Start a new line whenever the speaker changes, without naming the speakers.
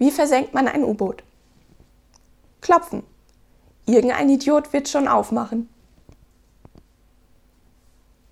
Wie versenkt man ein U-Boot? Klopfen. Irgendein Idiot wird schon aufmachen.